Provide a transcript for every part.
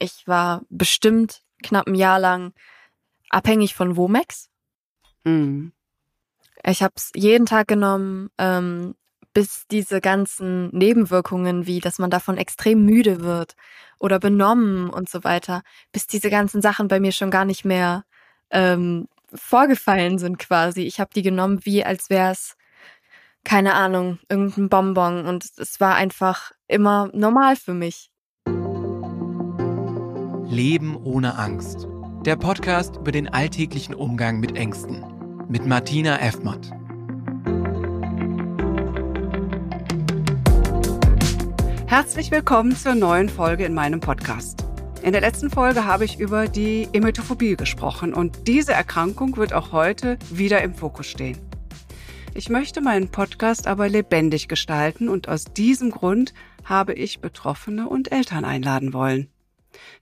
Ich war bestimmt knapp ein Jahr lang abhängig von Womex. Mhm. Ich habe es jeden Tag genommen, ähm, bis diese ganzen Nebenwirkungen, wie dass man davon extrem müde wird oder benommen und so weiter, bis diese ganzen Sachen bei mir schon gar nicht mehr ähm, vorgefallen sind quasi. Ich habe die genommen, wie als wäre es, keine Ahnung, irgendein Bonbon und es war einfach immer normal für mich. Leben ohne Angst. Der Podcast über den alltäglichen Umgang mit Ängsten. Mit Martina Effmatt. Herzlich willkommen zur neuen Folge in meinem Podcast. In der letzten Folge habe ich über die Emetophobie gesprochen und diese Erkrankung wird auch heute wieder im Fokus stehen. Ich möchte meinen Podcast aber lebendig gestalten und aus diesem Grund habe ich Betroffene und Eltern einladen wollen.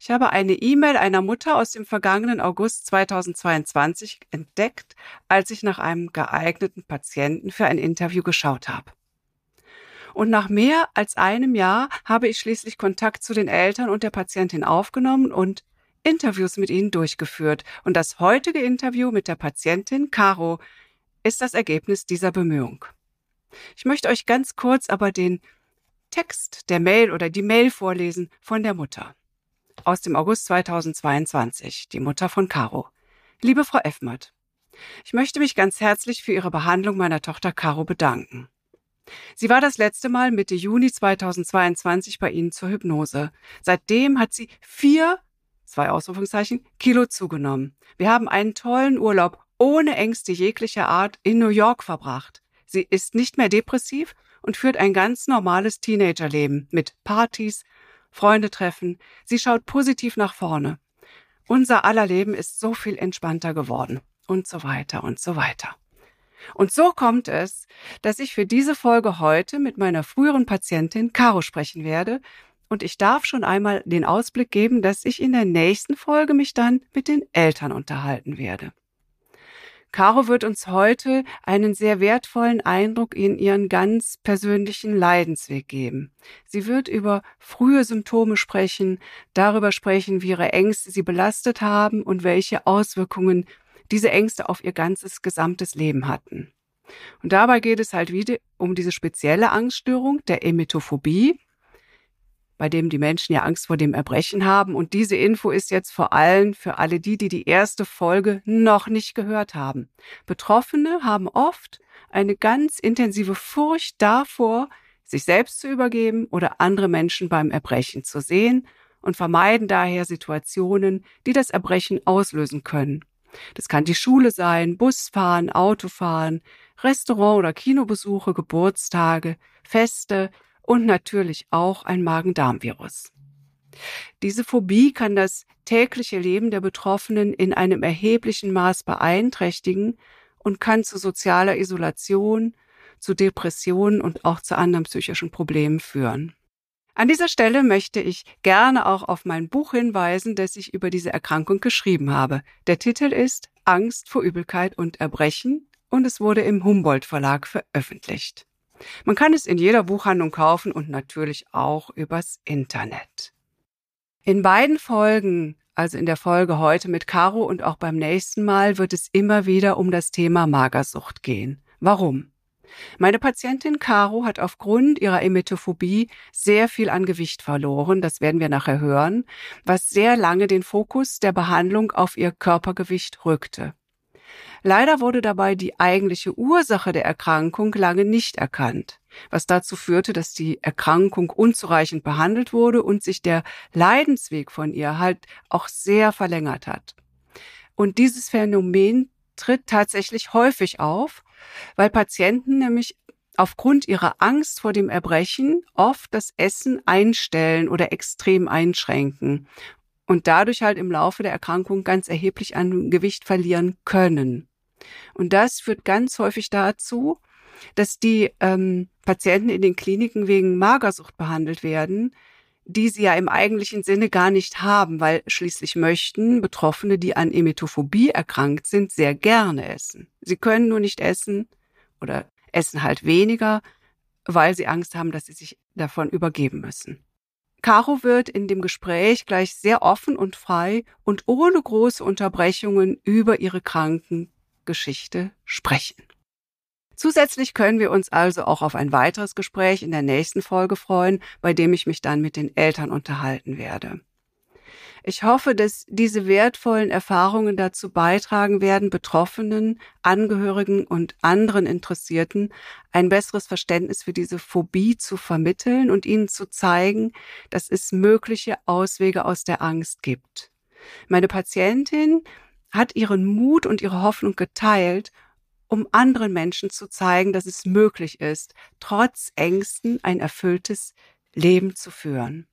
Ich habe eine E-Mail einer Mutter aus dem vergangenen August 2022 entdeckt, als ich nach einem geeigneten Patienten für ein Interview geschaut habe. Und nach mehr als einem Jahr habe ich schließlich Kontakt zu den Eltern und der Patientin aufgenommen und Interviews mit ihnen durchgeführt. Und das heutige Interview mit der Patientin Caro ist das Ergebnis dieser Bemühung. Ich möchte euch ganz kurz aber den Text der Mail oder die Mail vorlesen von der Mutter aus dem August 2022, die Mutter von Caro. Liebe Frau Effmert, ich möchte mich ganz herzlich für Ihre Behandlung meiner Tochter Caro bedanken. Sie war das letzte Mal Mitte Juni 2022 bei Ihnen zur Hypnose. Seitdem hat sie vier, zwei Ausrufungszeichen, Kilo zugenommen. Wir haben einen tollen Urlaub ohne Ängste jeglicher Art in New York verbracht. Sie ist nicht mehr depressiv und führt ein ganz normales Teenagerleben mit Partys, Freunde treffen. Sie schaut positiv nach vorne. Unser aller Leben ist so viel entspannter geworden und so weiter und so weiter. Und so kommt es, dass ich für diese Folge heute mit meiner früheren Patientin Caro sprechen werde. Und ich darf schon einmal den Ausblick geben, dass ich in der nächsten Folge mich dann mit den Eltern unterhalten werde. Caro wird uns heute einen sehr wertvollen Eindruck in ihren ganz persönlichen Leidensweg geben. Sie wird über frühe Symptome sprechen, darüber sprechen, wie ihre Ängste sie belastet haben und welche Auswirkungen diese Ängste auf ihr ganzes gesamtes Leben hatten. Und dabei geht es halt wieder um diese spezielle Angststörung der Emetophobie, bei dem die Menschen ja Angst vor dem Erbrechen haben. Und diese Info ist jetzt vor allem für alle die, die die erste Folge noch nicht gehört haben. Betroffene haben oft eine ganz intensive Furcht davor, sich selbst zu übergeben oder andere Menschen beim Erbrechen zu sehen und vermeiden daher Situationen, die das Erbrechen auslösen können. Das kann die Schule sein, Busfahren, Autofahren, Restaurant- oder Kinobesuche, Geburtstage, Feste, und natürlich auch ein Magen-Darm-Virus. Diese Phobie kann das tägliche Leben der Betroffenen in einem erheblichen Maß beeinträchtigen und kann zu sozialer Isolation, zu Depressionen und auch zu anderen psychischen Problemen führen. An dieser Stelle möchte ich gerne auch auf mein Buch hinweisen, das ich über diese Erkrankung geschrieben habe. Der Titel ist Angst vor Übelkeit und Erbrechen und es wurde im Humboldt Verlag veröffentlicht. Man kann es in jeder Buchhandlung kaufen und natürlich auch übers Internet. In beiden Folgen, also in der Folge heute mit Caro und auch beim nächsten Mal, wird es immer wieder um das Thema Magersucht gehen. Warum? Meine Patientin Caro hat aufgrund ihrer Emetophobie sehr viel an Gewicht verloren, das werden wir nachher hören, was sehr lange den Fokus der Behandlung auf ihr Körpergewicht rückte. Leider wurde dabei die eigentliche Ursache der Erkrankung lange nicht erkannt, was dazu führte, dass die Erkrankung unzureichend behandelt wurde und sich der Leidensweg von ihr halt auch sehr verlängert hat. Und dieses Phänomen tritt tatsächlich häufig auf, weil Patienten nämlich aufgrund ihrer Angst vor dem Erbrechen oft das Essen einstellen oder extrem einschränken und dadurch halt im Laufe der Erkrankung ganz erheblich an Gewicht verlieren können. Und das führt ganz häufig dazu, dass die ähm, Patienten in den Kliniken wegen Magersucht behandelt werden, die sie ja im eigentlichen Sinne gar nicht haben, weil schließlich möchten Betroffene, die an Emetophobie erkrankt sind, sehr gerne essen. Sie können nur nicht essen oder essen halt weniger, weil sie Angst haben, dass sie sich davon übergeben müssen. Caro wird in dem Gespräch gleich sehr offen und frei und ohne große Unterbrechungen über ihre Krankengeschichte sprechen. Zusätzlich können wir uns also auch auf ein weiteres Gespräch in der nächsten Folge freuen, bei dem ich mich dann mit den Eltern unterhalten werde. Ich hoffe, dass diese wertvollen Erfahrungen dazu beitragen werden, Betroffenen, Angehörigen und anderen Interessierten ein besseres Verständnis für diese Phobie zu vermitteln und ihnen zu zeigen, dass es mögliche Auswege aus der Angst gibt. Meine Patientin hat ihren Mut und ihre Hoffnung geteilt, um anderen Menschen zu zeigen, dass es möglich ist, trotz Ängsten ein erfülltes Leben zu führen.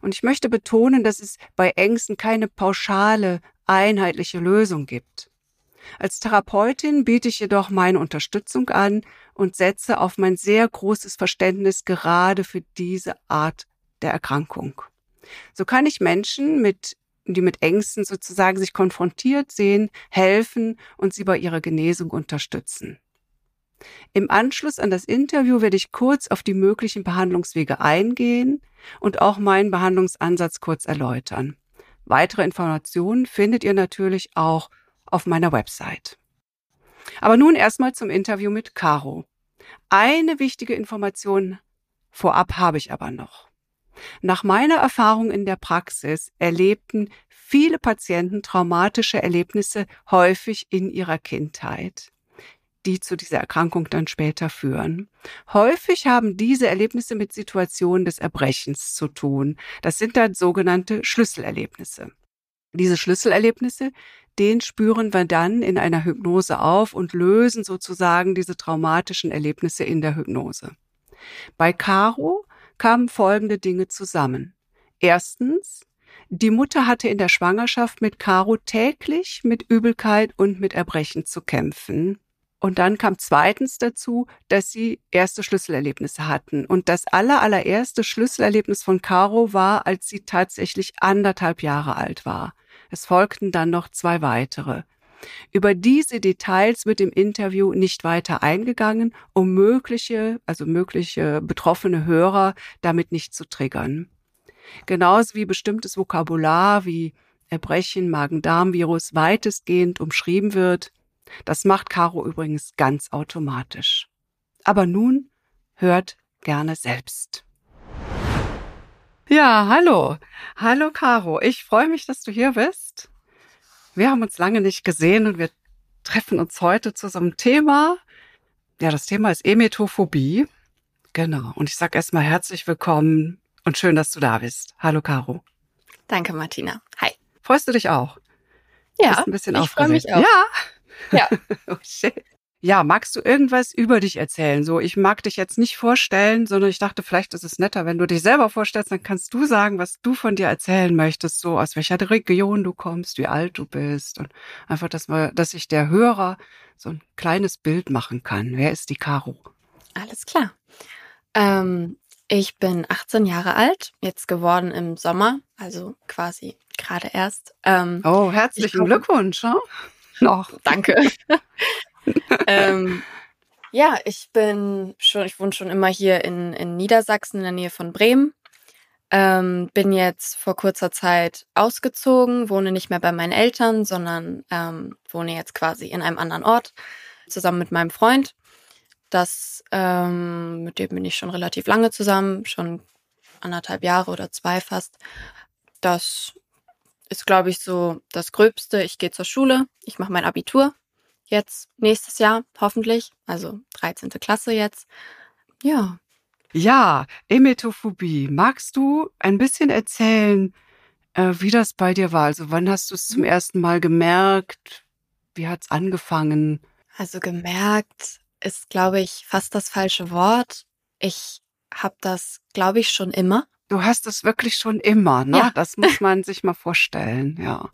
Und ich möchte betonen, dass es bei Ängsten keine pauschale, einheitliche Lösung gibt. Als Therapeutin biete ich jedoch meine Unterstützung an und setze auf mein sehr großes Verständnis gerade für diese Art der Erkrankung. So kann ich Menschen mit die mit Ängsten sozusagen sich konfrontiert sehen, helfen und sie bei ihrer Genesung unterstützen. Im Anschluss an das Interview werde ich kurz auf die möglichen Behandlungswege eingehen und auch meinen Behandlungsansatz kurz erläutern. Weitere Informationen findet ihr natürlich auch auf meiner Website. Aber nun erstmal zum Interview mit Caro. Eine wichtige Information vorab habe ich aber noch. Nach meiner Erfahrung in der Praxis erlebten viele Patienten traumatische Erlebnisse häufig in ihrer Kindheit die zu dieser Erkrankung dann später führen. Häufig haben diese Erlebnisse mit Situationen des Erbrechens zu tun. Das sind dann sogenannte Schlüsselerlebnisse. Diese Schlüsselerlebnisse, den spüren wir dann in einer Hypnose auf und lösen sozusagen diese traumatischen Erlebnisse in der Hypnose. Bei Caro kamen folgende Dinge zusammen. Erstens, die Mutter hatte in der Schwangerschaft mit Caro täglich mit Übelkeit und mit Erbrechen zu kämpfen. Und dann kam zweitens dazu, dass sie erste Schlüsselerlebnisse hatten. Und das aller, allererste Schlüsselerlebnis von Caro war, als sie tatsächlich anderthalb Jahre alt war. Es folgten dann noch zwei weitere. Über diese Details wird im Interview nicht weiter eingegangen, um mögliche, also mögliche betroffene Hörer damit nicht zu triggern. Genauso wie bestimmtes Vokabular wie Erbrechen, Magen-Darm-Virus weitestgehend umschrieben wird, das macht Caro übrigens ganz automatisch. Aber nun hört gerne selbst. Ja, hallo. Hallo Caro. Ich freue mich, dass du hier bist. Wir haben uns lange nicht gesehen und wir treffen uns heute zu so einem Thema. Ja, das Thema ist Emetophobie. Genau. Und ich sage erstmal herzlich willkommen und schön, dass du da bist. Hallo Caro. Danke, Martina. Hi. Freust du dich auch? Ja. Bist ein bisschen ich freue mich auch. Ja. Ja. oh, shit. Ja, magst du irgendwas über dich erzählen? So, ich mag dich jetzt nicht vorstellen, sondern ich dachte, vielleicht ist es netter, wenn du dich selber vorstellst, dann kannst du sagen, was du von dir erzählen möchtest, so aus welcher Region du kommst, wie alt du bist und einfach, dass wir, dass sich der Hörer so ein kleines Bild machen kann. Wer ist die Caro? Alles klar. Ähm, ich bin 18 Jahre alt, jetzt geworden im Sommer, also quasi gerade erst. Ähm, oh, herzlichen Glückwunsch. Huh? noch. Danke. ähm, ja, ich bin schon, ich wohne schon immer hier in, in Niedersachsen in der Nähe von Bremen. Ähm, bin jetzt vor kurzer Zeit ausgezogen, wohne nicht mehr bei meinen Eltern, sondern ähm, wohne jetzt quasi in einem anderen Ort zusammen mit meinem Freund. Das, ähm, mit dem bin ich schon relativ lange zusammen, schon anderthalb Jahre oder zwei fast. Das ist, glaube ich, so das Gröbste. Ich gehe zur Schule, ich mache mein Abitur jetzt nächstes Jahr, hoffentlich. Also 13. Klasse jetzt. Ja. Ja, Emetophobie. Magst du ein bisschen erzählen, äh, wie das bei dir war? Also wann hast du es zum ersten Mal gemerkt? Wie hat es angefangen? Also gemerkt ist, glaube ich, fast das falsche Wort. Ich habe das, glaube ich, schon immer. Du hast es wirklich schon immer, ne? Ja. Das muss man sich mal vorstellen, ja.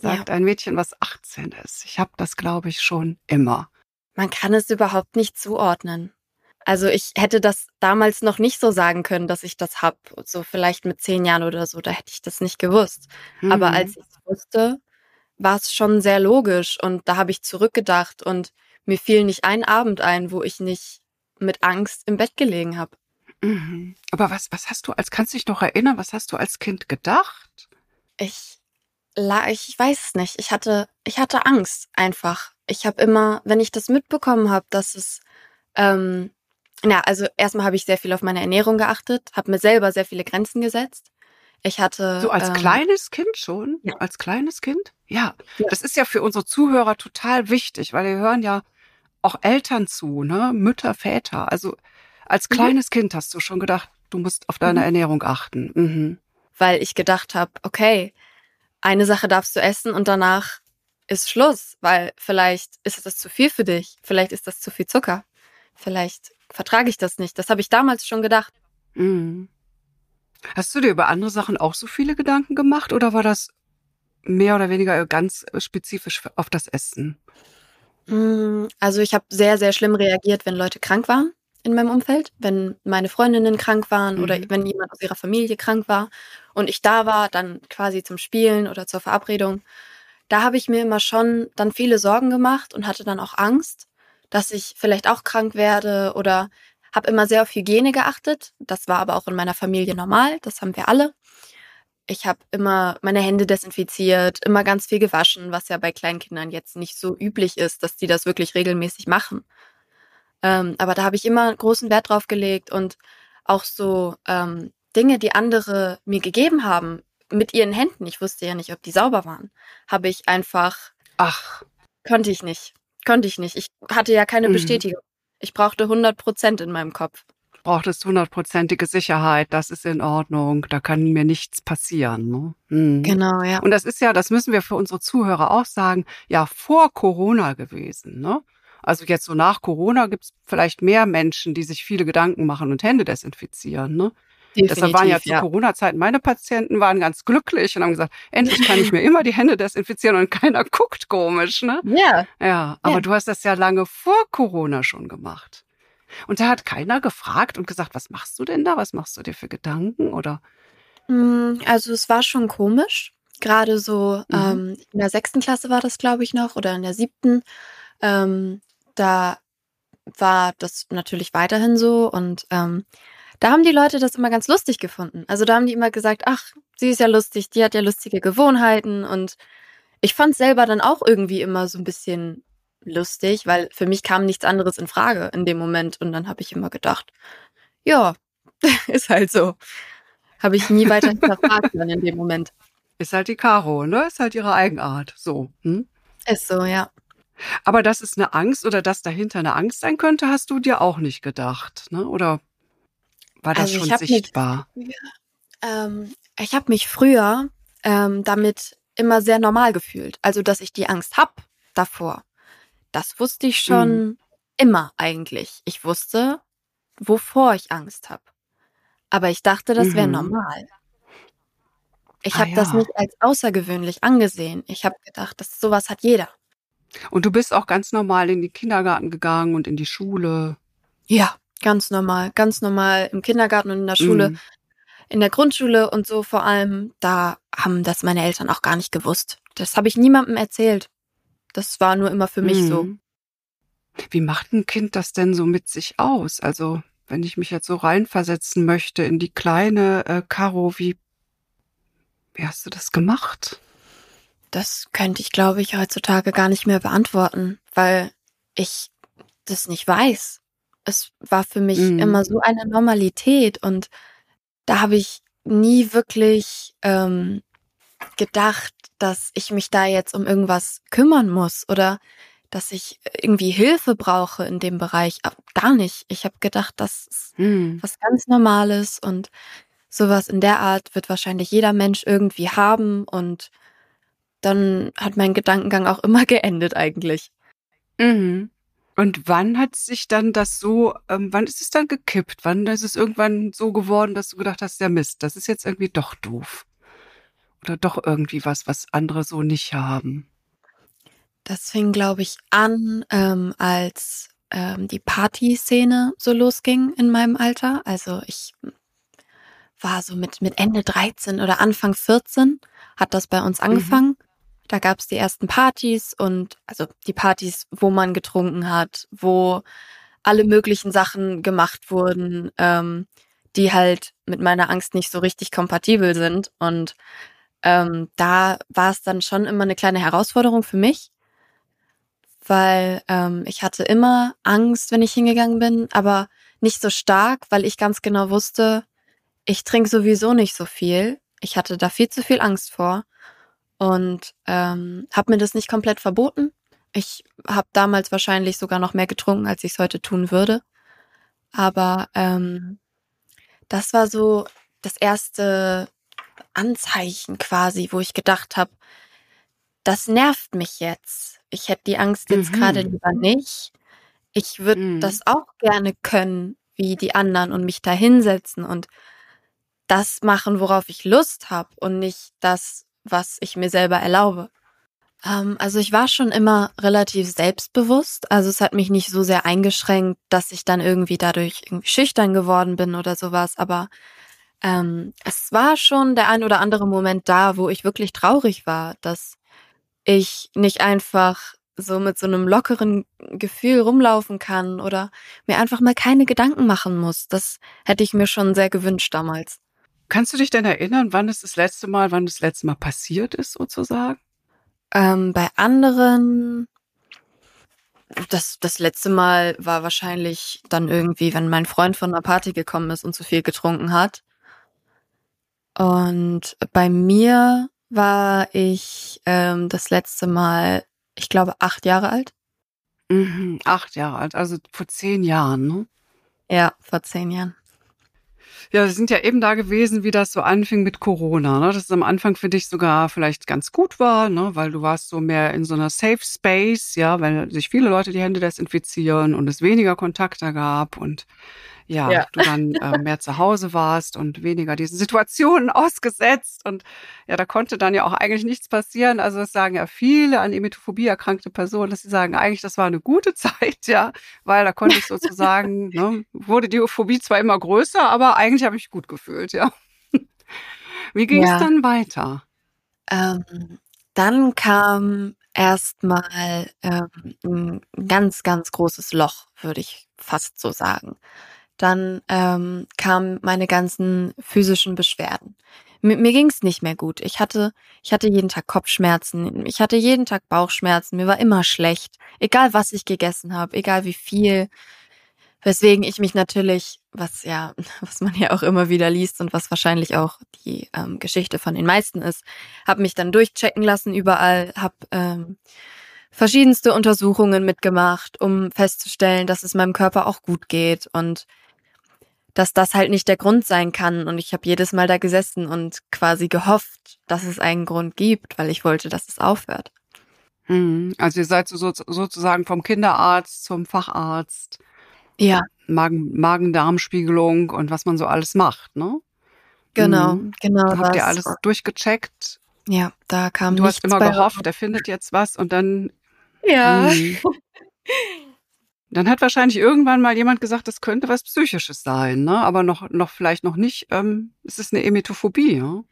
Sagt ja. ein Mädchen, was 18 ist. Ich habe das, glaube ich, schon immer. Man kann es überhaupt nicht zuordnen. Also ich hätte das damals noch nicht so sagen können, dass ich das hab. So vielleicht mit zehn Jahren oder so, da hätte ich das nicht gewusst. Mhm. Aber als ich es wusste, war es schon sehr logisch und da habe ich zurückgedacht und mir fiel nicht ein Abend ein, wo ich nicht mit Angst im Bett gelegen habe. Mhm. Aber was, was hast du als, kannst du dich noch erinnern, was hast du als Kind gedacht? Ich, ich weiß es nicht. Ich hatte, ich hatte Angst einfach. Ich habe immer, wenn ich das mitbekommen habe, dass es, ähm, ja, also erstmal habe ich sehr viel auf meine Ernährung geachtet, habe mir selber sehr viele Grenzen gesetzt. Ich hatte. So als ähm, kleines Kind schon? Ja. Als kleines Kind? Ja. Ja. Das ist ja für unsere Zuhörer total wichtig, weil wir hören ja auch Eltern zu, ne? Mütter, Väter. Also als Mhm. kleines Kind hast du schon gedacht, du musst auf deine Mhm. Ernährung achten. Mhm. weil ich gedacht habe, okay, eine Sache darfst du essen und danach ist Schluss, weil vielleicht ist das zu viel für dich, vielleicht ist das zu viel Zucker, vielleicht vertrage ich das nicht. Das habe ich damals schon gedacht. Mhm. Hast du dir über andere Sachen auch so viele Gedanken gemacht oder war das mehr oder weniger ganz spezifisch auf das Essen? Mm, Also ich habe sehr, sehr schlimm reagiert, wenn Leute krank waren in meinem Umfeld, wenn meine Freundinnen krank waren oder Mhm. wenn jemand aus ihrer Familie krank war und ich da war, dann quasi zum Spielen oder zur Verabredung. Da habe ich mir immer schon dann viele Sorgen gemacht und hatte dann auch Angst, dass ich vielleicht auch krank werde oder habe immer sehr auf Hygiene geachtet. Das war aber auch in meiner Familie normal, das haben wir alle. Ich habe immer meine Hände desinfiziert, immer ganz viel gewaschen, was ja bei Kleinkindern jetzt nicht so üblich ist, dass die das wirklich regelmäßig machen. Ähm, aber da habe ich immer großen Wert drauf gelegt und auch so ähm, Dinge, die andere mir gegeben haben, mit ihren Händen, ich wusste ja nicht, ob die sauber waren, habe ich einfach, Ach, konnte ich nicht, konnte ich nicht. Ich hatte ja keine Mhm. Bestätigung. Ich brauchte 100 Prozent in meinem Kopf. brauchtest hundertprozentige Sicherheit, das ist in Ordnung, da kann mir nichts passieren. Ne? Mhm. Genau, ja. Und das ist ja, das müssen wir für unsere Zuhörer auch sagen, ja vor Corona gewesen. Ne? Also jetzt so nach Corona gibt es vielleicht mehr Menschen, die sich viele Gedanken machen und Hände desinfizieren. Ne? Deshalb waren ja zu ja. Corona-Zeiten meine Patienten waren ganz glücklich und haben gesagt, endlich kann ich mir immer die Hände desinfizieren und keiner guckt komisch. Ne? Ja, Ja, aber Ja. du hast das ja lange vor Corona schon gemacht. Und da hat keiner gefragt und gesagt, was machst du denn da? Was machst du dir für Gedanken? Oder Mm, Also es war schon komisch. Gerade so Mhm. ähm, in der sechsten Klasse war das, glaube ich, noch, oder in der siebten. Ähm, da war das natürlich weiterhin so und ähm, da haben die Leute das immer ganz lustig gefunden. Also da haben die immer gesagt, ach, sie ist ja lustig, die hat ja lustige Gewohnheiten und ich fand selber dann auch irgendwie immer so ein bisschen lustig, weil für mich kam nichts anderes in Frage in dem Moment und dann habe ich immer gedacht, ja, ist halt so. Habe ich nie weiter hinterfragt dann in dem Moment. ist halt die Caro, ne? Ist halt ihre Eigenart. So. Hm? Ist so, ja. Aber dass es eine Angst oder dass dahinter eine Angst sein könnte, hast du dir auch nicht gedacht, ne? Oder war das Also schon hab mich- sichtbar? Ähm, ich habe mich früher ähm, damit immer sehr normal gefühlt. Also, dass ich die Angst hab davor. Das wusste ich schon Mhm. immer eigentlich. Ich wusste, wovor ich Angst habe. Aber ich dachte, das wäre Mhm. normal. Ich Ah, habe das ja. nicht als außergewöhnlich angesehen. Ich habe gedacht, das sowas hat jeder. Und du bist auch ganz normal in den Kindergarten gegangen und in die Schule. Ja, ganz normal, ganz normal im Kindergarten und in der Schule. Mhm. in der Grundschule und so vor allem, da haben das meine Eltern auch gar nicht gewusst. Das habe ich niemandem erzählt. Das war nur immer für mich so. Mhm. Wie macht ein Kind das denn so mit sich aus? Also, wenn ich mich jetzt so reinversetzen möchte in die kleine äh, Caro, wie, wie hast du das gemacht? Das könnte ich, glaube ich, heutzutage gar nicht mehr beantworten, weil ich das nicht weiß. Es war für mich Mhm. immer so eine Normalität und da habe ich nie wirklich ähm, gedacht, dass ich mich da jetzt um irgendwas kümmern muss oder dass ich irgendwie Hilfe brauche in dem Bereich. Aber Gar nicht. Ich habe gedacht, das ist Hm. was ganz Normales und sowas in der Art wird wahrscheinlich jeder Mensch irgendwie haben und dann hat mein Gedankengang auch immer geendet eigentlich. Mhm. Und wann hat sich dann das so, ähm, wann ist es dann gekippt? Wann ist es irgendwann so geworden, dass du gedacht hast, der Mist, das ist jetzt irgendwie doch doof? Oder doch irgendwie was, was andere so nicht haben? Das fing, glaube ich, an, ähm, als ähm, die Partyszene so losging in meinem Alter. Also ich war so mit, mit Ende 13 oder Anfang 14 hat das bei uns angefangen. Da gab es die ersten Partys und also die Partys, wo man getrunken hat, wo alle möglichen Sachen gemacht wurden. Ähm, die halt mit meiner Angst nicht so richtig kompatibel sind. Und ähm, da war es dann schon immer eine kleine Herausforderung für mich, weil ähm, ich hatte immer Angst, wenn ich hingegangen bin, aber nicht so stark, weil ich ganz genau wusste, ich trinke sowieso nicht so viel. Ich hatte da viel zu viel Angst vor und ähm, habe mir das nicht komplett verboten. Ich habe damals wahrscheinlich sogar noch mehr getrunken, als ich es heute tun würde. Aber ähm, das war so das erste Anzeichen quasi, wo ich gedacht habe, das nervt mich jetzt. Ich hätte die Angst jetzt mhm. gerade lieber nicht. Ich würde mhm. das auch gerne können, wie die anderen und mich da hinsetzen und das machen, worauf ich Lust habe und nicht das, was ich mir selber erlaube. Ähm, also ich war schon immer relativ selbstbewusst. Also es hat mich nicht so sehr eingeschränkt, dass ich dann irgendwie dadurch irgendwie schüchtern geworden bin oder sowas. Aber ähm, es war schon der ein oder andere Moment da, wo ich wirklich traurig war, dass ich nicht einfach so mit so einem lockeren Gefühl rumlaufen kann oder mir einfach mal keine Gedanken machen muss. Das hätte ich mir schon sehr gewünscht damals. Kannst du dich denn erinnern, wann es das letzte Mal, wann das letzte Mal passiert ist, sozusagen? Ähm, bei anderen, das, das letzte Mal war wahrscheinlich dann irgendwie, wenn mein Freund von einer Party gekommen ist und zu viel getrunken hat. Und bei mir war ich ähm, das letzte Mal, ich glaube, acht Jahre alt. Mhm, acht Jahre alt, also vor zehn Jahren, ne? Ja, vor zehn Jahren. Ja, wir sind ja eben da gewesen, wie das so anfing mit Corona, ne? Dass es am Anfang für dich sogar vielleicht ganz gut war, ne? Weil du warst so mehr in so einer Safe Space, ja, weil sich viele Leute die Hände desinfizieren und es weniger Kontakte gab und ja, ja. du dann äh, mehr zu Hause warst und weniger diesen Situationen ausgesetzt. Und ja, da konnte dann ja auch eigentlich nichts passieren. Also das sagen ja viele an Emetophobie erkrankte Personen, dass sie sagen, eigentlich das war eine gute Zeit, ja, weil da konnte ich sozusagen, ne, wurde die Phobie zwar immer größer, aber eigentlich habe ich mich gut gefühlt, ja. Wie ging es ja. dann weiter? Ähm, dann kam erstmal ähm, ein ganz, ganz großes Loch, würde ich fast so sagen dann ähm, kamen meine ganzen physischen Beschwerden. Mit mir ging's nicht mehr gut. Ich hatte, ich hatte jeden Tag Kopfschmerzen, ich hatte jeden Tag Bauchschmerzen, mir war immer schlecht, egal was ich gegessen habe, egal wie viel. Weswegen ich mich natürlich, was ja, was man ja auch immer wieder liest und was wahrscheinlich auch die ähm, Geschichte von den meisten ist, habe mich dann durchchecken lassen überall, habe ähm, verschiedenste Untersuchungen mitgemacht, um festzustellen, dass es meinem Körper auch gut geht und dass das halt nicht der Grund sein kann. Und ich habe jedes Mal da gesessen und quasi gehofft, dass es einen Grund gibt, weil ich wollte, dass es aufhört. Hm, also ihr seid so, sozusagen vom Kinderarzt zum Facharzt. Ja. Magen, Magen-Darm-Spiegelung und was man so alles macht, ne? Genau, mhm. genau. Da habt ihr alles durchgecheckt? Ja, da kam Du hast immer gehofft, er findet jetzt was und dann. Ja. Hm. Dann hat wahrscheinlich irgendwann mal jemand gesagt, das könnte was Psychisches sein, ne? Aber noch, noch vielleicht noch nicht, ähm, es ist eine Emetophobie, ja?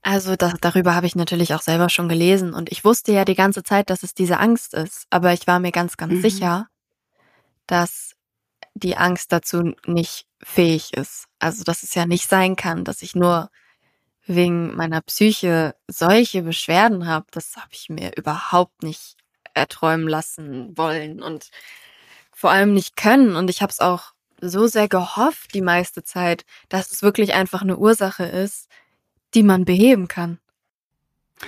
Also da, darüber habe ich natürlich auch selber schon gelesen und ich wusste ja die ganze Zeit, dass es diese Angst ist, aber ich war mir ganz, ganz mhm. sicher, dass die Angst dazu nicht fähig ist. Also dass es ja nicht sein kann, dass ich nur wegen meiner Psyche solche Beschwerden habe. Das habe ich mir überhaupt nicht erträumen lassen wollen und vor allem nicht können. Und ich habe es auch so sehr gehofft die meiste Zeit, dass es wirklich einfach eine Ursache ist, die man beheben kann.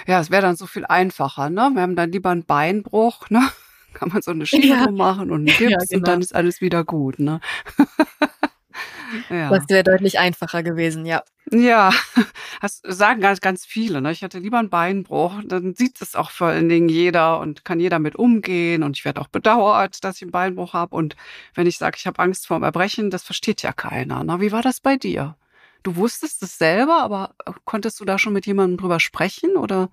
Ja, es wäre dann so viel einfacher, ne? Wir haben dann lieber einen Beinbruch, ne? Kann man so eine Schiene ja. machen und einen Gips ja, genau. und dann ist alles wieder gut, ne? Ja. Das wäre deutlich einfacher gewesen, ja. Ja, das sagen ganz, ganz viele. Ne? Ich hatte lieber einen Beinbruch, dann sieht es auch vor allen Dingen jeder und kann jeder mit umgehen. Und ich werde auch bedauert, dass ich einen Beinbruch habe. Und wenn ich sage, ich habe Angst vor dem Erbrechen, das versteht ja keiner. Ne? Wie war das bei dir? Du wusstest es selber, aber konntest du da schon mit jemandem drüber sprechen oder?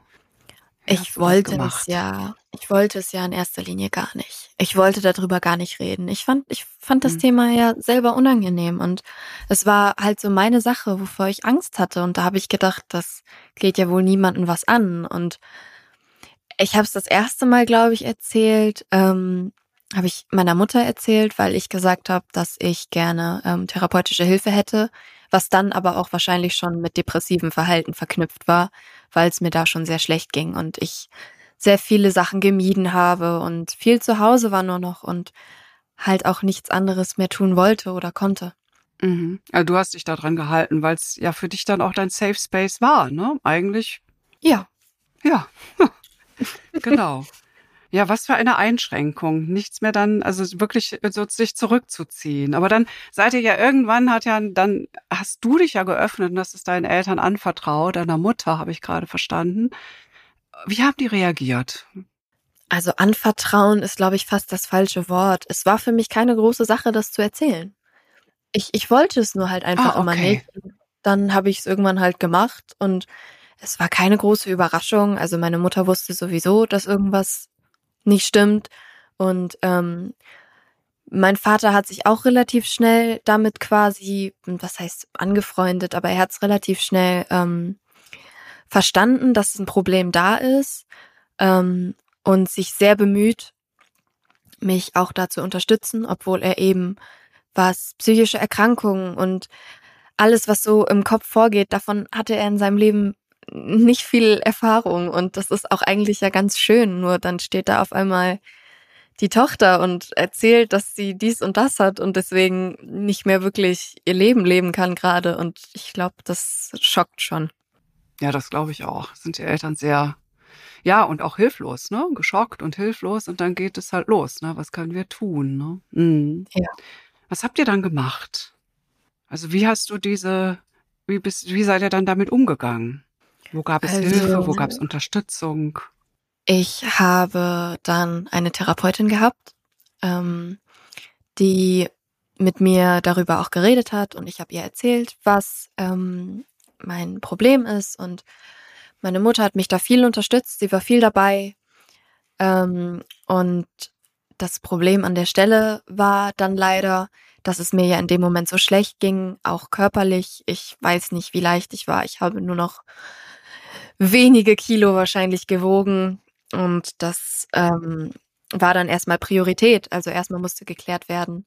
Ich wollte es ja. Ich wollte es ja in erster Linie gar nicht. Ich wollte darüber gar nicht reden. Ich fand, ich fand das mhm. Thema ja selber unangenehm und es war halt so meine Sache, wovor ich Angst hatte. Und da habe ich gedacht, das geht ja wohl niemandem was an. Und ich habe es das erste Mal, glaube ich, erzählt, ähm, habe ich meiner Mutter erzählt, weil ich gesagt habe, dass ich gerne ähm, therapeutische Hilfe hätte, was dann aber auch wahrscheinlich schon mit depressivem Verhalten verknüpft war, weil es mir da schon sehr schlecht ging und ich sehr viele Sachen gemieden habe und viel zu Hause war nur noch und halt auch nichts anderes mehr tun wollte oder konnte. Mhm. Also du hast dich daran gehalten, weil es ja für dich dann auch dein Safe Space war, ne? Eigentlich. Ja. Ja. genau. Ja, was für eine Einschränkung. Nichts mehr dann, also wirklich so sich zurückzuziehen. Aber dann seid ihr ja irgendwann hat ja, dann hast du dich ja geöffnet und hast es deinen Eltern anvertraut, deiner Mutter, habe ich gerade verstanden. Wie haben die reagiert? Also anvertrauen ist, glaube ich, fast das falsche Wort. Es war für mich keine große Sache, das zu erzählen. Ich, ich wollte es nur halt einfach ah, okay. immer nicht. Dann habe ich es irgendwann halt gemacht und es war keine große Überraschung. Also meine Mutter wusste sowieso, dass irgendwas nicht stimmt. Und ähm, mein Vater hat sich auch relativ schnell damit quasi, was heißt angefreundet, aber er hat es relativ schnell ähm, verstanden, dass ein Problem da ist ähm, und sich sehr bemüht, mich auch da zu unterstützen, obwohl er eben was psychische Erkrankungen und alles, was so im Kopf vorgeht, davon hatte er in seinem Leben nicht viel Erfahrung und das ist auch eigentlich ja ganz schön. Nur dann steht da auf einmal die Tochter und erzählt, dass sie dies und das hat und deswegen nicht mehr wirklich ihr Leben leben kann gerade. Und ich glaube, das schockt schon. Ja, das glaube ich auch. Sind die Eltern sehr, ja, und auch hilflos, ne? Geschockt und hilflos und dann geht es halt los, ne? Was können wir tun, ne? Mhm. Ja. Was habt ihr dann gemacht? Also wie hast du diese, wie bist, wie seid ihr dann damit umgegangen? Wo gab es also, Hilfe? Wo gab es Unterstützung? Ich habe dann eine Therapeutin gehabt, ähm, die mit mir darüber auch geredet hat und ich habe ihr erzählt, was ähm, mein Problem ist und meine Mutter hat mich da viel unterstützt, sie war viel dabei ähm, und das Problem an der Stelle war dann leider, dass es mir ja in dem Moment so schlecht ging, auch körperlich. Ich weiß nicht, wie leicht ich war. Ich habe nur noch wenige Kilo wahrscheinlich gewogen. Und das ähm, war dann erstmal Priorität. Also erstmal musste geklärt werden,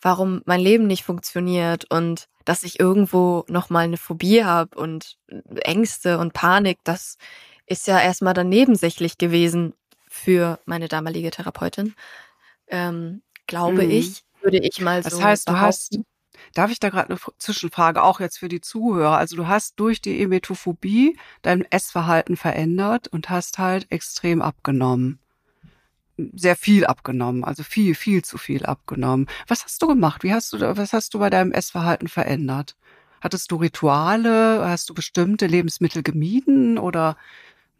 warum mein Leben nicht funktioniert und dass ich irgendwo nochmal eine Phobie habe und Ängste und Panik. Das ist ja erstmal dann nebensächlich gewesen für meine damalige Therapeutin. Ähm, glaube mhm. ich, würde ich mal so. Das heißt, du hast Darf ich da gerade eine Zwischenfrage, auch jetzt für die Zuhörer? Also du hast durch die Emetophobie dein Essverhalten verändert und hast halt extrem abgenommen. Sehr viel abgenommen, also viel, viel zu viel abgenommen. Was hast du gemacht? Wie hast du, was hast du bei deinem Essverhalten verändert? Hattest du Rituale? Hast du bestimmte Lebensmittel gemieden oder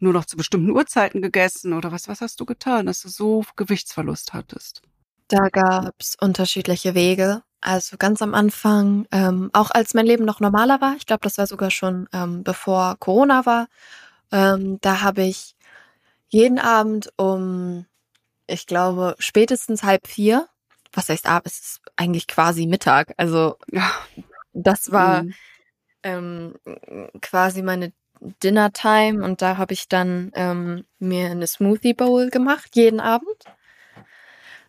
nur noch zu bestimmten Uhrzeiten gegessen oder was, was hast du getan, dass du so Gewichtsverlust hattest? Da gab's unterschiedliche Wege. Also ganz am Anfang, ähm, auch als mein Leben noch normaler war, ich glaube, das war sogar schon ähm, bevor Corona war, ähm, da habe ich jeden Abend um, ich glaube, spätestens halb vier, was heißt Abend, es ist eigentlich quasi Mittag, also ja. das war mhm. ähm, quasi meine Dinner Time und da habe ich dann ähm, mir eine Smoothie Bowl gemacht jeden Abend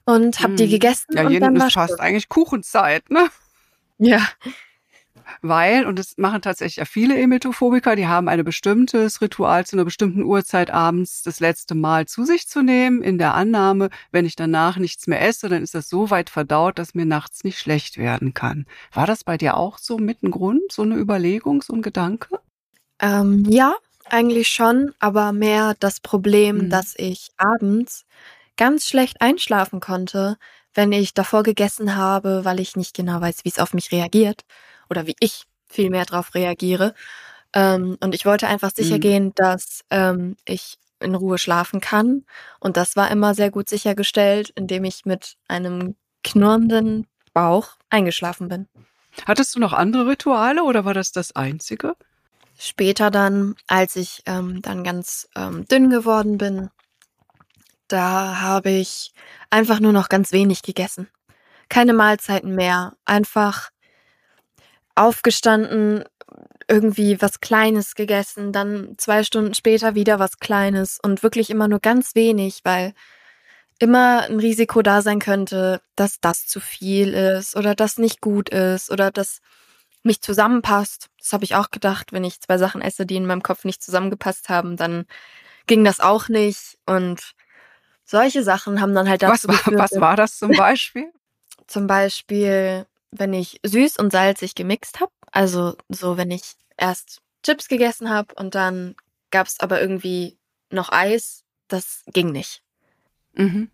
und hab hm. die gegessen. Ja, und jeden dann ist fast eigentlich Kuchenzeit, ne? Ja. Weil, und das machen tatsächlich ja viele Emetophobiker, die haben ein bestimmtes Ritual zu einer bestimmten Uhrzeit abends das letzte Mal zu sich zu nehmen, in der Annahme, wenn ich danach nichts mehr esse, dann ist das so weit verdaut, dass mir nachts nicht schlecht werden kann. War das bei dir auch so mit ein Grund, so eine Überlegung, so ein Gedanke? Ähm, ja, eigentlich schon, aber mehr das Problem, mhm. dass ich abends ganz schlecht einschlafen konnte, wenn ich davor gegessen habe, weil ich nicht genau weiß, wie es auf mich reagiert oder wie ich viel mehr darauf reagiere. Ähm, und ich wollte einfach sicher mhm. gehen, dass ähm, ich in Ruhe schlafen kann. Und das war immer sehr gut sichergestellt, indem ich mit einem knurrenden Bauch eingeschlafen bin. Hattest du noch andere Rituale oder war das das einzige? Später dann, als ich ähm, dann ganz ähm, dünn geworden bin, da habe ich einfach nur noch ganz wenig gegessen. Keine Mahlzeiten mehr. Einfach aufgestanden, irgendwie was Kleines gegessen, dann zwei Stunden später wieder was Kleines und wirklich immer nur ganz wenig, weil immer ein Risiko da sein könnte, dass das zu viel ist oder das nicht gut ist oder dass mich zusammenpasst. Das habe ich auch gedacht, wenn ich zwei Sachen esse, die in meinem Kopf nicht zusammengepasst haben, dann ging das auch nicht. Und solche Sachen haben dann halt dazu was, geführt, was war das zum Beispiel? Zum Beispiel, wenn ich süß und salzig gemixt habe. Also so, wenn ich erst Chips gegessen habe und dann gab es aber irgendwie noch Eis, das ging nicht. Mhm.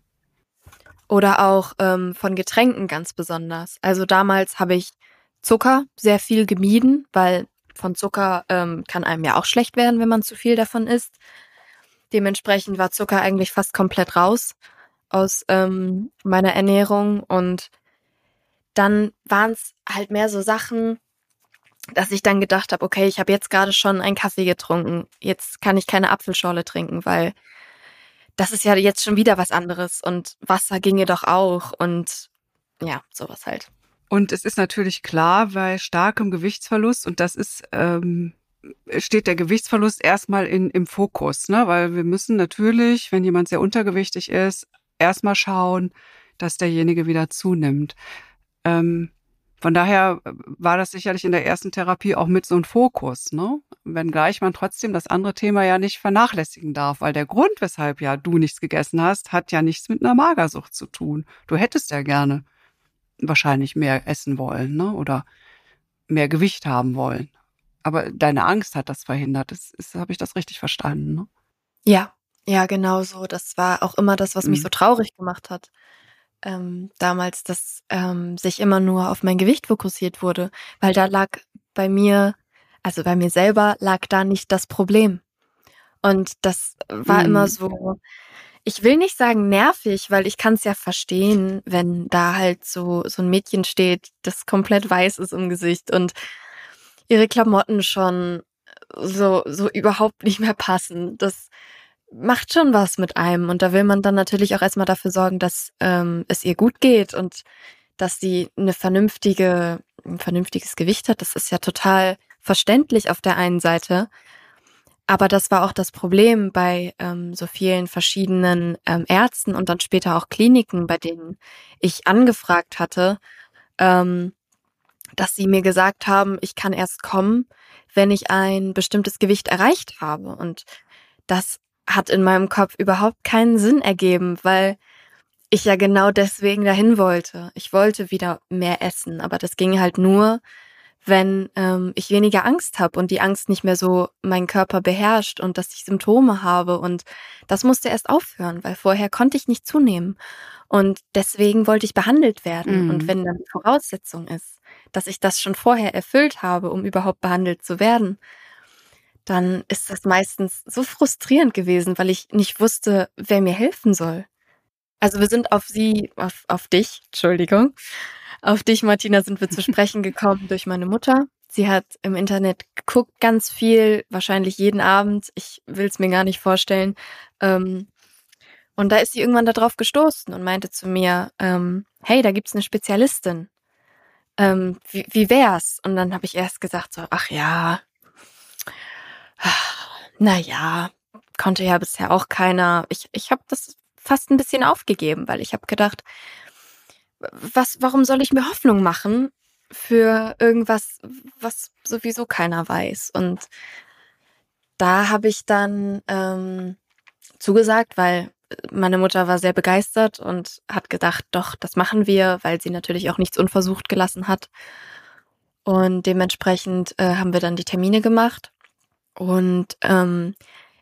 Oder auch ähm, von Getränken ganz besonders. Also damals habe ich Zucker sehr viel gemieden, weil von Zucker ähm, kann einem ja auch schlecht werden, wenn man zu viel davon isst. Dementsprechend war Zucker eigentlich fast komplett raus aus ähm, meiner Ernährung. Und dann waren es halt mehr so Sachen, dass ich dann gedacht habe, okay, ich habe jetzt gerade schon einen Kaffee getrunken, jetzt kann ich keine Apfelschorle trinken, weil das ist ja jetzt schon wieder was anderes. Und Wasser ginge doch auch. Und ja, sowas halt. Und es ist natürlich klar, bei starkem Gewichtsverlust, und das ist, ähm, steht der Gewichtsverlust erstmal in, im Fokus, ne? Weil wir müssen natürlich, wenn jemand sehr untergewichtig ist, erstmal schauen, dass derjenige wieder zunimmt. Ähm, von daher war das sicherlich in der ersten Therapie auch mit so einem Fokus, ne? Wenngleich man trotzdem das andere Thema ja nicht vernachlässigen darf, weil der Grund, weshalb ja du nichts gegessen hast, hat ja nichts mit einer Magersucht zu tun. Du hättest ja gerne wahrscheinlich mehr essen wollen, ne? Oder mehr Gewicht haben wollen. Aber deine Angst hat das verhindert. Habe ich das richtig verstanden, ne? Ja, ja, genau so. Das war auch immer das, was mich mhm. so traurig gemacht hat ähm, damals, dass ähm, sich immer nur auf mein Gewicht fokussiert wurde, weil da lag bei mir, also bei mir selber lag da nicht das Problem. Und das war mhm. immer so, ich will nicht sagen nervig, weil ich kann es ja verstehen, wenn da halt so so ein Mädchen steht, das komplett weiß ist im Gesicht und ihre Klamotten schon so so überhaupt nicht mehr passen. Das macht schon was mit einem. Und da will man dann natürlich auch erstmal dafür sorgen, dass ähm, es ihr gut geht und dass sie eine vernünftige, ein vernünftiges Gewicht hat. Das ist ja total verständlich auf der einen Seite. Aber das war auch das Problem bei ähm, so vielen verschiedenen ähm, Ärzten und dann später auch Kliniken, bei denen ich angefragt hatte, ähm, dass sie mir gesagt haben, ich kann erst kommen, wenn ich ein bestimmtes Gewicht erreicht habe. Und das hat in meinem Kopf überhaupt keinen Sinn ergeben, weil ich ja genau deswegen dahin wollte. Ich wollte wieder mehr essen, aber das ging halt nur, wenn ähm, ich weniger Angst habe und die Angst nicht mehr so meinen Körper beherrscht und dass ich Symptome habe. Und das musste erst aufhören, weil vorher konnte ich nicht zunehmen. Und deswegen wollte ich behandelt werden. Mhm. Und wenn dann die Voraussetzung ist, dass ich das schon vorher erfüllt habe, um überhaupt behandelt zu werden, dann ist das meistens so frustrierend gewesen, weil ich nicht wusste, wer mir helfen soll. Also wir sind auf sie, auf, auf dich, Entschuldigung, auf dich, Martina, sind wir zu sprechen gekommen durch meine Mutter. Sie hat im Internet geguckt, ganz viel, wahrscheinlich jeden Abend. Ich will es mir gar nicht vorstellen. Ähm, und da ist sie irgendwann darauf gestoßen und meinte zu mir, ähm, hey, da gibt's eine Spezialistin. Ähm, wie, wie wär's? Und dann habe ich erst gesagt so, ach ja, naja, konnte ja bisher auch keiner. Ich, ich habe das fast ein bisschen aufgegeben, weil ich habe gedacht, was, warum soll ich mir Hoffnung machen für irgendwas, was sowieso keiner weiß? Und da habe ich dann ähm, zugesagt, weil meine Mutter war sehr begeistert und hat gedacht, doch, das machen wir, weil sie natürlich auch nichts unversucht gelassen hat. Und dementsprechend äh, haben wir dann die Termine gemacht. Und ähm,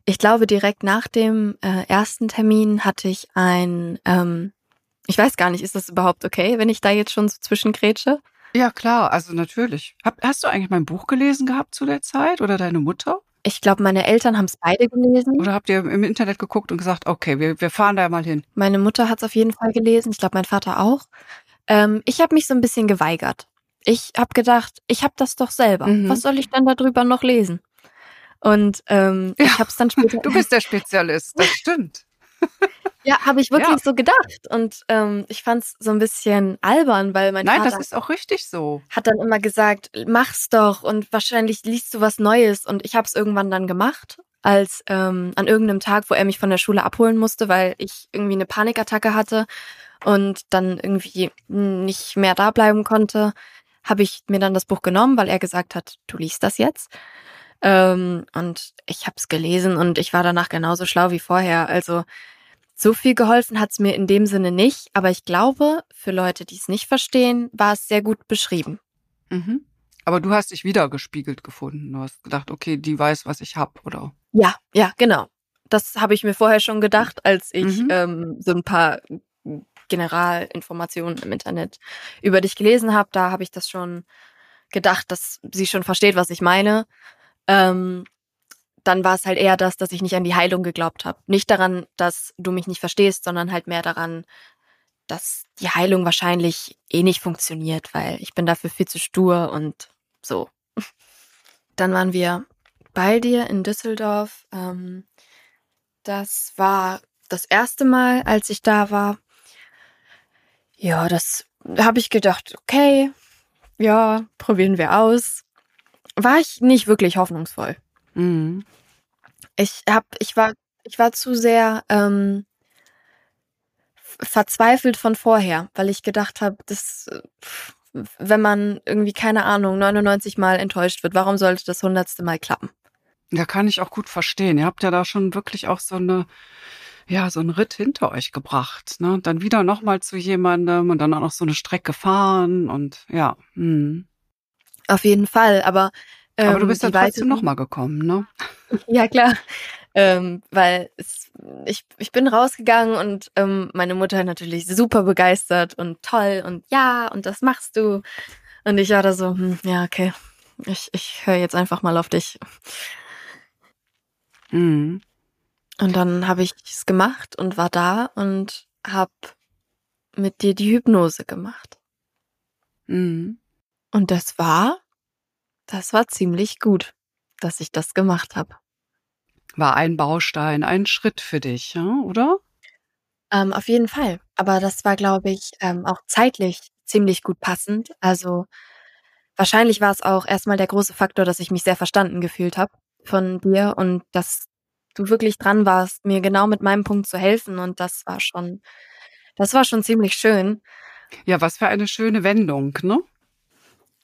ich glaube, direkt nach dem äh, ersten Termin hatte ich ein, ähm, ich weiß gar nicht, ist das überhaupt okay, wenn ich da jetzt schon so zwischengrätsche? Ja, klar, also natürlich. Hab, hast du eigentlich mein Buch gelesen gehabt zu der Zeit oder deine Mutter? Ich glaube, meine Eltern haben es beide gelesen. Oder habt ihr im Internet geguckt und gesagt, okay, wir, wir fahren da mal hin? Meine Mutter hat es auf jeden Fall gelesen. Ich glaube, mein Vater auch. Ähm, ich habe mich so ein bisschen geweigert. Ich habe gedacht, ich habe das doch selber. Mhm. Was soll ich denn darüber noch lesen? Und ähm, ja, ich habe es dann später. Du bist der Spezialist, das stimmt. Ja, habe ich wirklich ja. so gedacht. Und ähm, ich fand es so ein bisschen albern, weil mein Nein, Vater das ist auch richtig so. Hat dann immer gesagt, mach's doch und wahrscheinlich liest du was Neues. Und ich habe es irgendwann dann gemacht, als ähm, an irgendeinem Tag, wo er mich von der Schule abholen musste, weil ich irgendwie eine Panikattacke hatte und dann irgendwie nicht mehr da bleiben konnte, habe ich mir dann das Buch genommen, weil er gesagt hat, du liest das jetzt. Ähm, und ich habe es gelesen und ich war danach genauso schlau wie vorher. Also so viel geholfen hat es mir in dem Sinne nicht, aber ich glaube, für Leute, die es nicht verstehen, war es sehr gut beschrieben. Mhm. Aber du hast dich wieder gespiegelt gefunden. Du hast gedacht, okay, die weiß, was ich hab, oder? Ja, ja, genau. Das habe ich mir vorher schon gedacht, als ich mhm. ähm, so ein paar Generalinformationen im Internet über dich gelesen habe. Da habe ich das schon gedacht, dass sie schon versteht, was ich meine. Ähm, dann war es halt eher das, dass ich nicht an die Heilung geglaubt habe. Nicht daran, dass du mich nicht verstehst, sondern halt mehr daran, dass die Heilung wahrscheinlich eh nicht funktioniert, weil ich bin dafür viel zu stur und so. Dann waren wir bei dir in Düsseldorf. Ähm, das war das erste Mal, als ich da war. Ja, das habe ich gedacht, okay, ja, probieren wir aus. War ich nicht wirklich hoffnungsvoll. Mhm. Ich hab, ich war, ich war zu sehr ähm, verzweifelt von vorher, weil ich gedacht habe, dass wenn man irgendwie keine Ahnung 99 Mal enttäuscht wird, warum sollte das hundertste Mal klappen? Ja, kann ich auch gut verstehen. Ihr habt ja da schon wirklich auch so eine ja, so einen Ritt hinter euch gebracht, ne? Dann wieder nochmal zu jemandem und dann auch noch so eine Strecke fahren und ja. Hm. Auf jeden Fall, aber ähm, aber du ähm, bist dann trotzdem nochmal gekommen, ne? Ja klar, ähm, weil es, ich ich bin rausgegangen und ähm, meine Mutter natürlich super begeistert und toll und ja und das machst du und ich war da so hm, ja okay, ich ich höre jetzt einfach mal auf dich. Mhm. Und dann habe ich es gemacht und war da und habe mit dir die Hypnose gemacht. Mhm. Und das war, das war ziemlich gut, dass ich das gemacht habe. War ein Baustein, ein Schritt für dich, ja, oder? Ähm, auf jeden Fall. Aber das war, glaube ich, ähm, auch zeitlich ziemlich gut passend. Also wahrscheinlich war es auch erstmal der große Faktor, dass ich mich sehr verstanden gefühlt habe von dir und dass du wirklich dran warst, mir genau mit meinem Punkt zu helfen. Und das war schon, das war schon ziemlich schön. Ja, was für eine schöne Wendung, ne?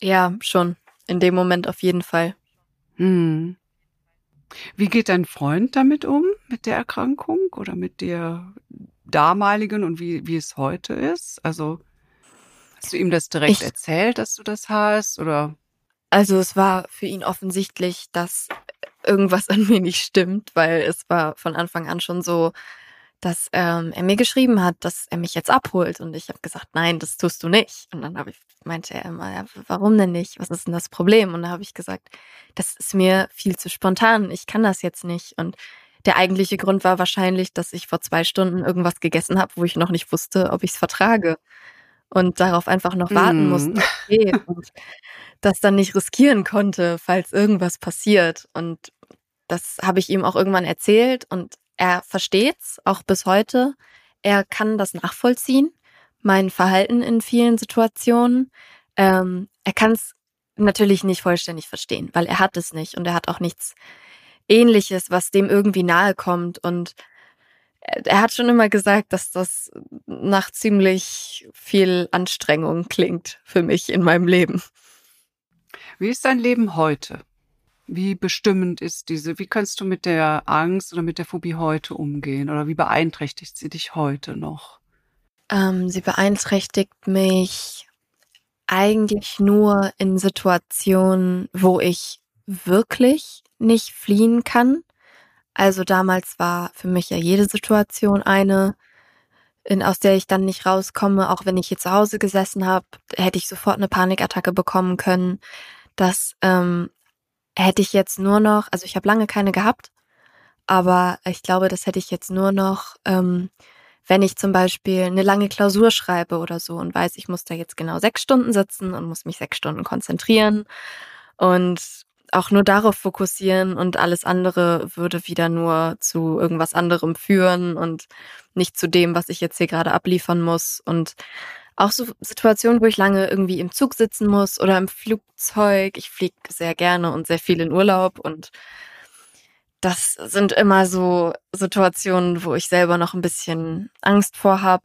Ja, schon. In dem Moment auf jeden Fall. Hm. Wie geht dein Freund damit um, mit der Erkrankung oder mit der damaligen und wie, wie es heute ist? Also, hast du ihm das direkt ich, erzählt, dass du das hast oder? Also, es war für ihn offensichtlich, dass irgendwas an mir nicht stimmt, weil es war von Anfang an schon so, dass ähm, er mir geschrieben hat, dass er mich jetzt abholt. Und ich habe gesagt, nein, das tust du nicht. Und dann habe ich, meinte er immer, ja, warum denn nicht? Was ist denn das Problem? Und da habe ich gesagt, das ist mir viel zu spontan. Ich kann das jetzt nicht. Und der eigentliche Grund war wahrscheinlich, dass ich vor zwei Stunden irgendwas gegessen habe, wo ich noch nicht wusste, ob ich es vertrage. Und darauf einfach noch warten mm. musste. Okay. Und das dann nicht riskieren konnte, falls irgendwas passiert. Und das habe ich ihm auch irgendwann erzählt und er versteht's, auch bis heute. Er kann das nachvollziehen, mein Verhalten in vielen Situationen. Ähm, er kann es natürlich nicht vollständig verstehen, weil er hat es nicht und er hat auch nichts Ähnliches, was dem irgendwie nahe kommt. Und er hat schon immer gesagt, dass das nach ziemlich viel Anstrengung klingt für mich in meinem Leben. Wie ist dein Leben heute? Wie bestimmend ist diese, wie kannst du mit der Angst oder mit der Phobie heute umgehen oder wie beeinträchtigt sie dich heute noch? Ähm, sie beeinträchtigt mich eigentlich nur in Situationen, wo ich wirklich nicht fliehen kann. Also damals war für mich ja jede Situation eine, in, aus der ich dann nicht rauskomme. Auch wenn ich hier zu Hause gesessen habe, hätte ich sofort eine Panikattacke bekommen können. Das ähm, hätte ich jetzt nur noch, also ich habe lange keine gehabt, aber ich glaube, das hätte ich jetzt nur noch, ähm, wenn ich zum Beispiel eine lange Klausur schreibe oder so und weiß, ich muss da jetzt genau sechs Stunden sitzen und muss mich sechs Stunden konzentrieren und auch nur darauf fokussieren und alles andere würde wieder nur zu irgendwas anderem führen und nicht zu dem, was ich jetzt hier gerade abliefern muss. Und auch so Situationen, wo ich lange irgendwie im Zug sitzen muss oder im Flugzeug. Ich fliege sehr gerne und sehr viel in Urlaub und das sind immer so Situationen, wo ich selber noch ein bisschen Angst vor habe.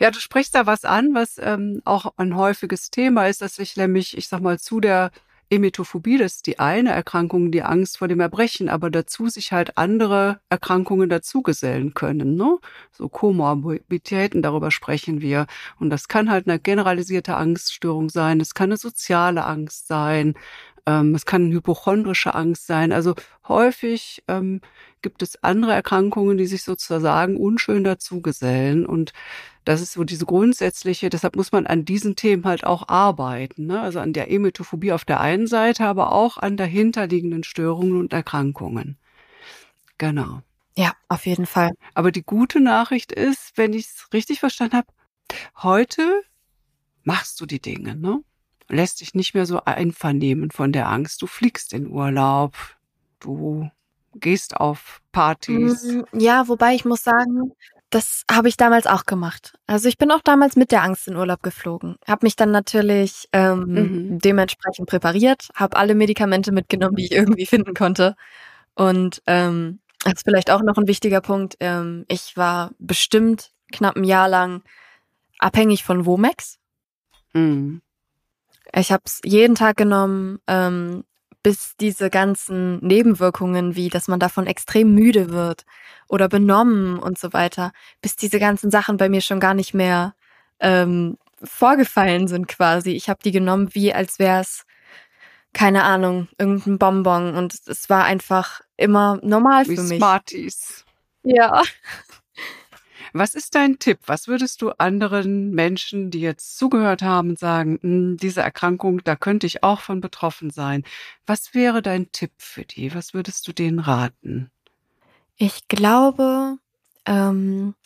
Ja, du sprichst da was an, was ähm, auch ein häufiges Thema ist, dass ich nämlich, ich sag mal, zu der Emetophobie, das ist die eine Erkrankung, die Angst vor dem Erbrechen, aber dazu sich halt andere Erkrankungen dazugesellen können, ne? So Komorbiditäten, darüber sprechen wir. Und das kann halt eine generalisierte Angststörung sein, es kann eine soziale Angst sein, ähm, es kann hypochondrische Angst sein. Also häufig ähm, gibt es andere Erkrankungen, die sich sozusagen unschön dazugesellen. Und das ist so diese grundsätzliche, deshalb muss man an diesen Themen halt auch arbeiten. Ne? Also an der Emetophobie auf der einen Seite, aber auch an dahinterliegenden Störungen und Erkrankungen. Genau. Ja, auf jeden Fall. Aber die gute Nachricht ist, wenn ich es richtig verstanden habe, heute machst du die Dinge, ne? Lässt dich nicht mehr so einvernehmen von der Angst. Du fliegst in Urlaub, du gehst auf Partys. Mm, ja, wobei ich muss sagen, das habe ich damals auch gemacht. Also ich bin auch damals mit der Angst in Urlaub geflogen. Habe mich dann natürlich ähm, mhm. dementsprechend präpariert, habe alle Medikamente mitgenommen, die ich irgendwie finden konnte. Und ähm, das ist vielleicht auch noch ein wichtiger Punkt. Ähm, ich war bestimmt knapp ein Jahr lang abhängig von Womex. Mhm. Ich habe es jeden Tag genommen, ähm, bis diese ganzen Nebenwirkungen, wie dass man davon extrem müde wird oder benommen und so weiter, bis diese ganzen Sachen bei mir schon gar nicht mehr ähm, vorgefallen sind quasi. Ich habe die genommen, wie als wäre es, keine Ahnung, irgendein Bonbon und es war einfach immer normal wie für mich. Smarties. Ja. Was ist dein Tipp? Was würdest du anderen Menschen, die jetzt zugehört haben, sagen, hm, diese Erkrankung, da könnte ich auch von betroffen sein? Was wäre dein Tipp für die? Was würdest du denen raten? Ich glaube, ähm,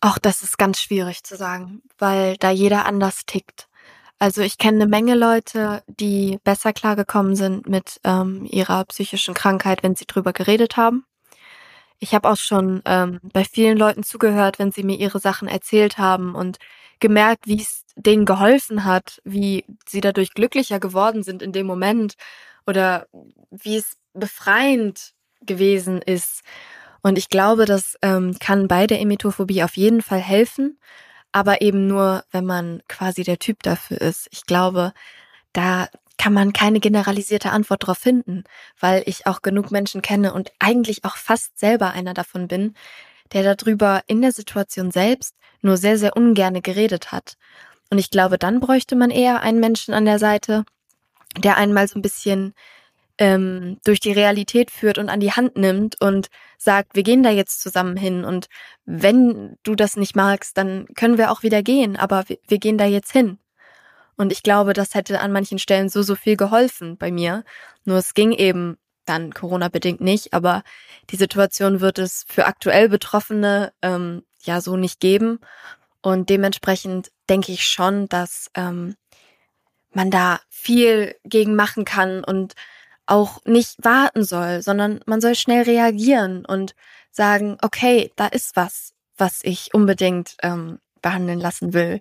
auch das ist ganz schwierig zu sagen, weil da jeder anders tickt. Also ich kenne eine Menge Leute, die besser klargekommen sind mit ähm, ihrer psychischen Krankheit, wenn sie drüber geredet haben. Ich habe auch schon ähm, bei vielen Leuten zugehört, wenn sie mir ihre Sachen erzählt haben und gemerkt, wie es denen geholfen hat, wie sie dadurch glücklicher geworden sind in dem Moment oder wie es befreiend gewesen ist. Und ich glaube, das ähm, kann bei der Emetophobie auf jeden Fall helfen, aber eben nur, wenn man quasi der Typ dafür ist. Ich glaube, da kann man keine generalisierte Antwort darauf finden, weil ich auch genug Menschen kenne und eigentlich auch fast selber einer davon bin, der darüber in der Situation selbst nur sehr, sehr ungerne geredet hat. Und ich glaube, dann bräuchte man eher einen Menschen an der Seite, der einmal so ein bisschen ähm, durch die Realität führt und an die Hand nimmt und sagt, wir gehen da jetzt zusammen hin und wenn du das nicht magst, dann können wir auch wieder gehen, aber wir, wir gehen da jetzt hin. Und ich glaube, das hätte an manchen Stellen so, so viel geholfen bei mir. Nur es ging eben dann Corona-bedingt nicht, aber die Situation wird es für aktuell Betroffene ähm, ja so nicht geben. Und dementsprechend denke ich schon, dass ähm, man da viel gegen machen kann und auch nicht warten soll, sondern man soll schnell reagieren und sagen, okay, da ist was, was ich unbedingt ähm, behandeln lassen will.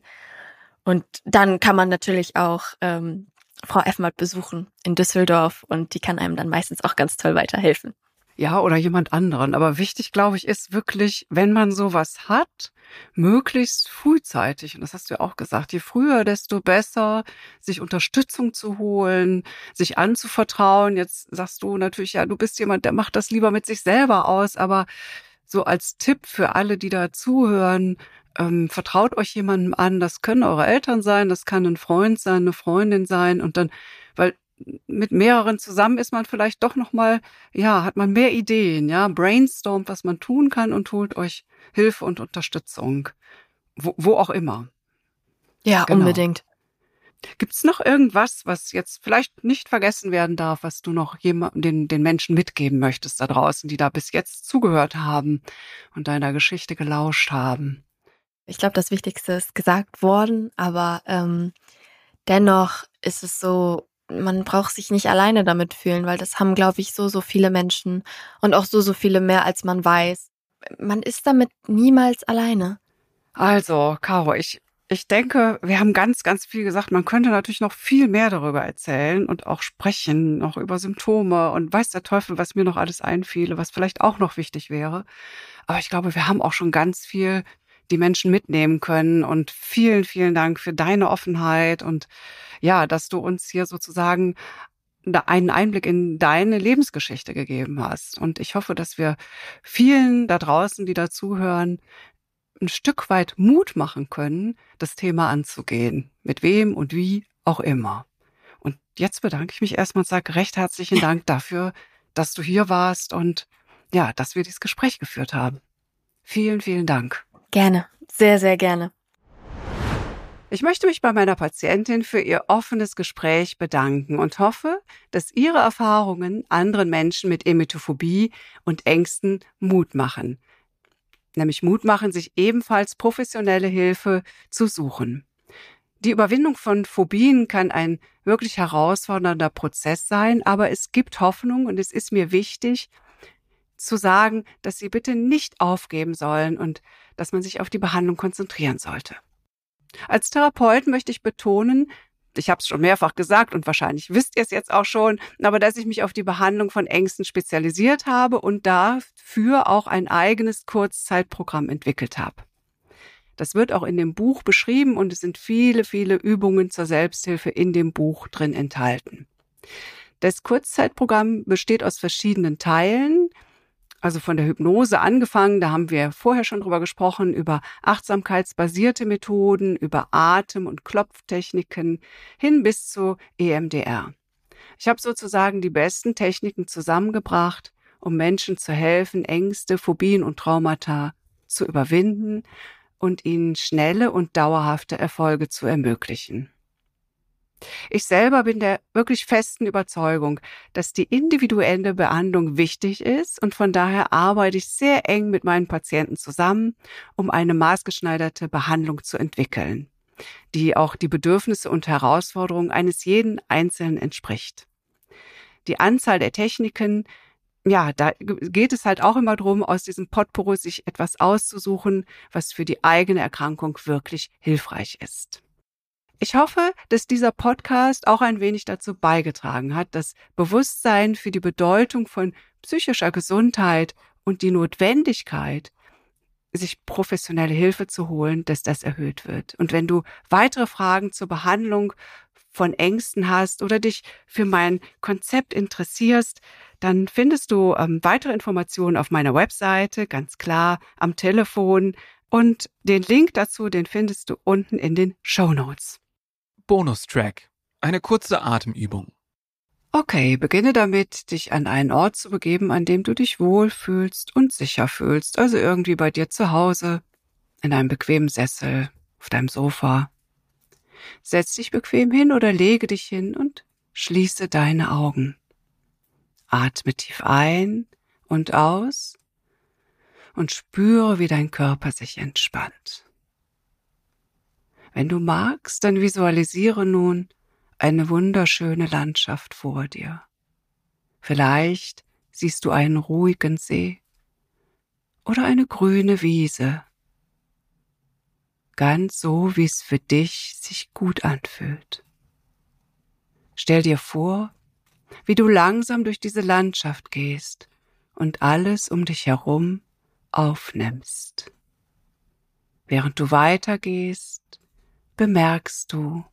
Und dann kann man natürlich auch ähm, Frau Effmert besuchen in Düsseldorf und die kann einem dann meistens auch ganz toll weiterhelfen. Ja, oder jemand anderen. Aber wichtig, glaube ich, ist wirklich, wenn man sowas hat, möglichst frühzeitig, und das hast du ja auch gesagt, je früher, desto besser, sich Unterstützung zu holen, sich anzuvertrauen. Jetzt sagst du natürlich, ja, du bist jemand, der macht das lieber mit sich selber aus, aber so als Tipp für alle, die da zuhören, ähm, vertraut euch jemandem an. Das können eure Eltern sein, das kann ein Freund sein, eine Freundin sein und dann, weil mit mehreren zusammen ist man vielleicht doch noch mal, ja, hat man mehr Ideen, ja, brainstormt, was man tun kann und holt euch Hilfe und Unterstützung, wo, wo auch immer. Ja, genau. unbedingt. Gibt's noch irgendwas, was jetzt vielleicht nicht vergessen werden darf, was du noch jemandem, den, den Menschen mitgeben möchtest da draußen, die da bis jetzt zugehört haben und deiner Geschichte gelauscht haben? Ich glaube, das Wichtigste ist gesagt worden, aber ähm, dennoch ist es so, man braucht sich nicht alleine damit fühlen, weil das haben, glaube ich, so, so viele Menschen und auch so, so viele mehr, als man weiß. Man ist damit niemals alleine. Also, Caro, ich Ich denke, wir haben ganz, ganz viel gesagt. Man könnte natürlich noch viel mehr darüber erzählen und auch sprechen, noch über Symptome und weiß der Teufel, was mir noch alles einfiele, was vielleicht auch noch wichtig wäre. Aber ich glaube, wir haben auch schon ganz viel die Menschen mitnehmen können und vielen, vielen Dank für deine Offenheit und ja, dass du uns hier sozusagen einen Einblick in deine Lebensgeschichte gegeben hast. Und ich hoffe, dass wir vielen da draußen, die dazuhören, ein Stück weit Mut machen können, das Thema anzugehen. Mit wem und wie auch immer. Und jetzt bedanke ich mich erstmal und sage recht herzlichen Dank dafür, dass du hier warst und ja, dass wir dieses Gespräch geführt haben. Vielen, vielen Dank. Gerne. Sehr, sehr gerne. Ich möchte mich bei meiner Patientin für ihr offenes Gespräch bedanken und hoffe, dass ihre Erfahrungen anderen Menschen mit Emetophobie und Ängsten Mut machen nämlich Mut machen, sich ebenfalls professionelle Hilfe zu suchen. Die Überwindung von Phobien kann ein wirklich herausfordernder Prozess sein, aber es gibt Hoffnung und es ist mir wichtig zu sagen, dass Sie bitte nicht aufgeben sollen und dass man sich auf die Behandlung konzentrieren sollte. Als Therapeut möchte ich betonen, ich habe es schon mehrfach gesagt und wahrscheinlich wisst ihr es jetzt auch schon, aber dass ich mich auf die Behandlung von Ängsten spezialisiert habe und dafür auch ein eigenes Kurzzeitprogramm entwickelt habe. Das wird auch in dem Buch beschrieben und es sind viele, viele Übungen zur Selbsthilfe in dem Buch drin enthalten. Das Kurzzeitprogramm besteht aus verschiedenen Teilen also von der Hypnose angefangen, da haben wir vorher schon drüber gesprochen, über achtsamkeitsbasierte Methoden, über Atem- und Klopftechniken hin bis zu EMDR. Ich habe sozusagen die besten Techniken zusammengebracht, um Menschen zu helfen, Ängste, Phobien und Traumata zu überwinden und ihnen schnelle und dauerhafte Erfolge zu ermöglichen. Ich selber bin der wirklich festen Überzeugung, dass die individuelle Behandlung wichtig ist und von daher arbeite ich sehr eng mit meinen Patienten zusammen, um eine maßgeschneiderte Behandlung zu entwickeln, die auch die Bedürfnisse und Herausforderungen eines jeden Einzelnen entspricht. Die Anzahl der Techniken ja, da geht es halt auch immer drum, aus diesem Potpourri sich etwas auszusuchen, was für die eigene Erkrankung wirklich hilfreich ist. Ich hoffe, dass dieser Podcast auch ein wenig dazu beigetragen hat, das Bewusstsein für die Bedeutung von psychischer Gesundheit und die Notwendigkeit, sich professionelle Hilfe zu holen, dass das erhöht wird. Und wenn du weitere Fragen zur Behandlung von Ängsten hast oder dich für mein Konzept interessierst, dann findest du ähm, weitere Informationen auf meiner Webseite, ganz klar am Telefon. Und den Link dazu, den findest du unten in den Show Notes. Bonustrack. Eine kurze Atemübung. Okay, beginne damit, dich an einen Ort zu begeben, an dem du dich wohlfühlst und sicher fühlst, also irgendwie bei dir zu Hause, in einem bequemen Sessel, auf deinem Sofa. Setz dich bequem hin oder lege dich hin und schließe deine Augen. Atme tief ein und aus und spüre, wie dein Körper sich entspannt. Wenn du magst, dann visualisiere nun eine wunderschöne Landschaft vor dir. Vielleicht siehst du einen ruhigen See oder eine grüne Wiese, ganz so, wie es für dich sich gut anfühlt. Stell dir vor, wie du langsam durch diese Landschaft gehst und alles um dich herum aufnimmst. Während du weitergehst, bemerkst du,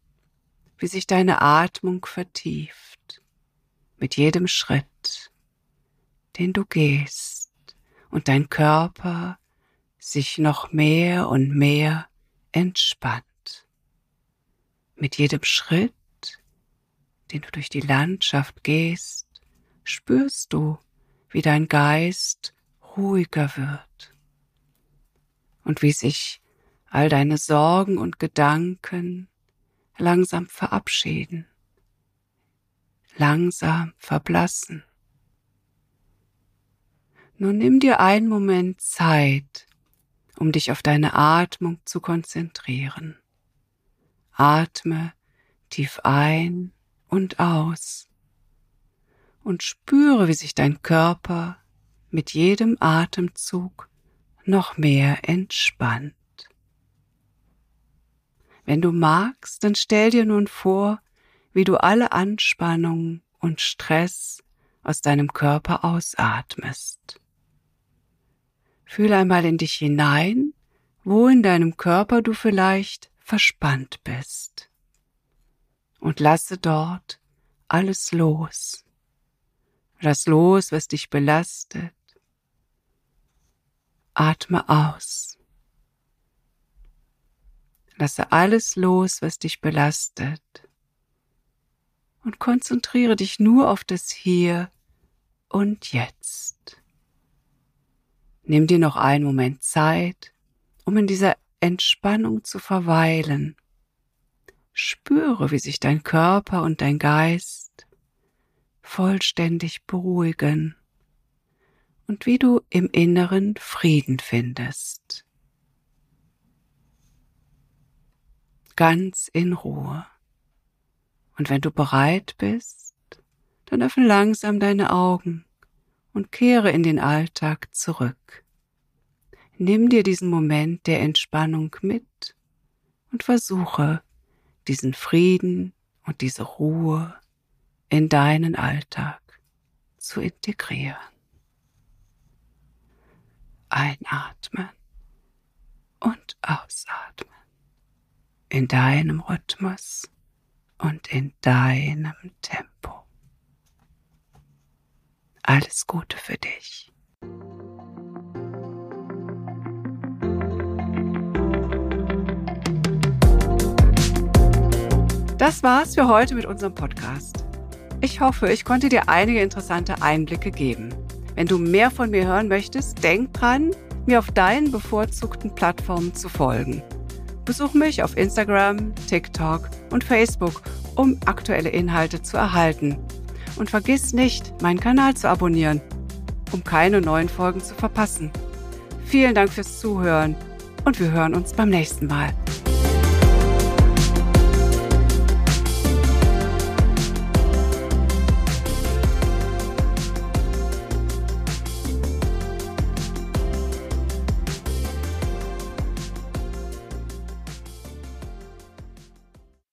wie sich deine Atmung vertieft mit jedem Schritt, den du gehst und dein Körper sich noch mehr und mehr entspannt. Mit jedem Schritt, den du durch die Landschaft gehst, spürst du, wie dein Geist ruhiger wird und wie sich all deine Sorgen und Gedanken langsam verabschieden, langsam verblassen. Nun nimm dir einen Moment Zeit, um dich auf deine Atmung zu konzentrieren. Atme tief ein und aus und spüre, wie sich dein Körper mit jedem Atemzug noch mehr entspannt. Wenn du magst, dann stell dir nun vor, wie du alle Anspannung und Stress aus deinem Körper ausatmest. Fühle einmal in dich hinein, wo in deinem Körper du vielleicht verspannt bist. Und lasse dort alles los. Lass los, was dich belastet. Atme aus. Lasse alles los, was dich belastet. Und konzentriere dich nur auf das Hier und Jetzt. Nimm dir noch einen Moment Zeit, um in dieser Entspannung zu verweilen. Spüre, wie sich dein Körper und dein Geist vollständig beruhigen und wie du im Inneren Frieden findest. Ganz in Ruhe. Und wenn du bereit bist, dann öffne langsam deine Augen und kehre in den Alltag zurück. Nimm dir diesen Moment der Entspannung mit und versuche, diesen Frieden und diese Ruhe in deinen Alltag zu integrieren. Einatmen und ausatmen in deinem Rhythmus und in deinem Tempo. Alles Gute für dich. Das war's für heute mit unserem Podcast. Ich hoffe, ich konnte dir einige interessante Einblicke geben. Wenn du mehr von mir hören möchtest, denk dran, mir auf deinen bevorzugten Plattformen zu folgen. Besuch mich auf Instagram, TikTok und Facebook, um aktuelle Inhalte zu erhalten. Und vergiss nicht, meinen Kanal zu abonnieren, um keine neuen Folgen zu verpassen. Vielen Dank fürs Zuhören und wir hören uns beim nächsten Mal.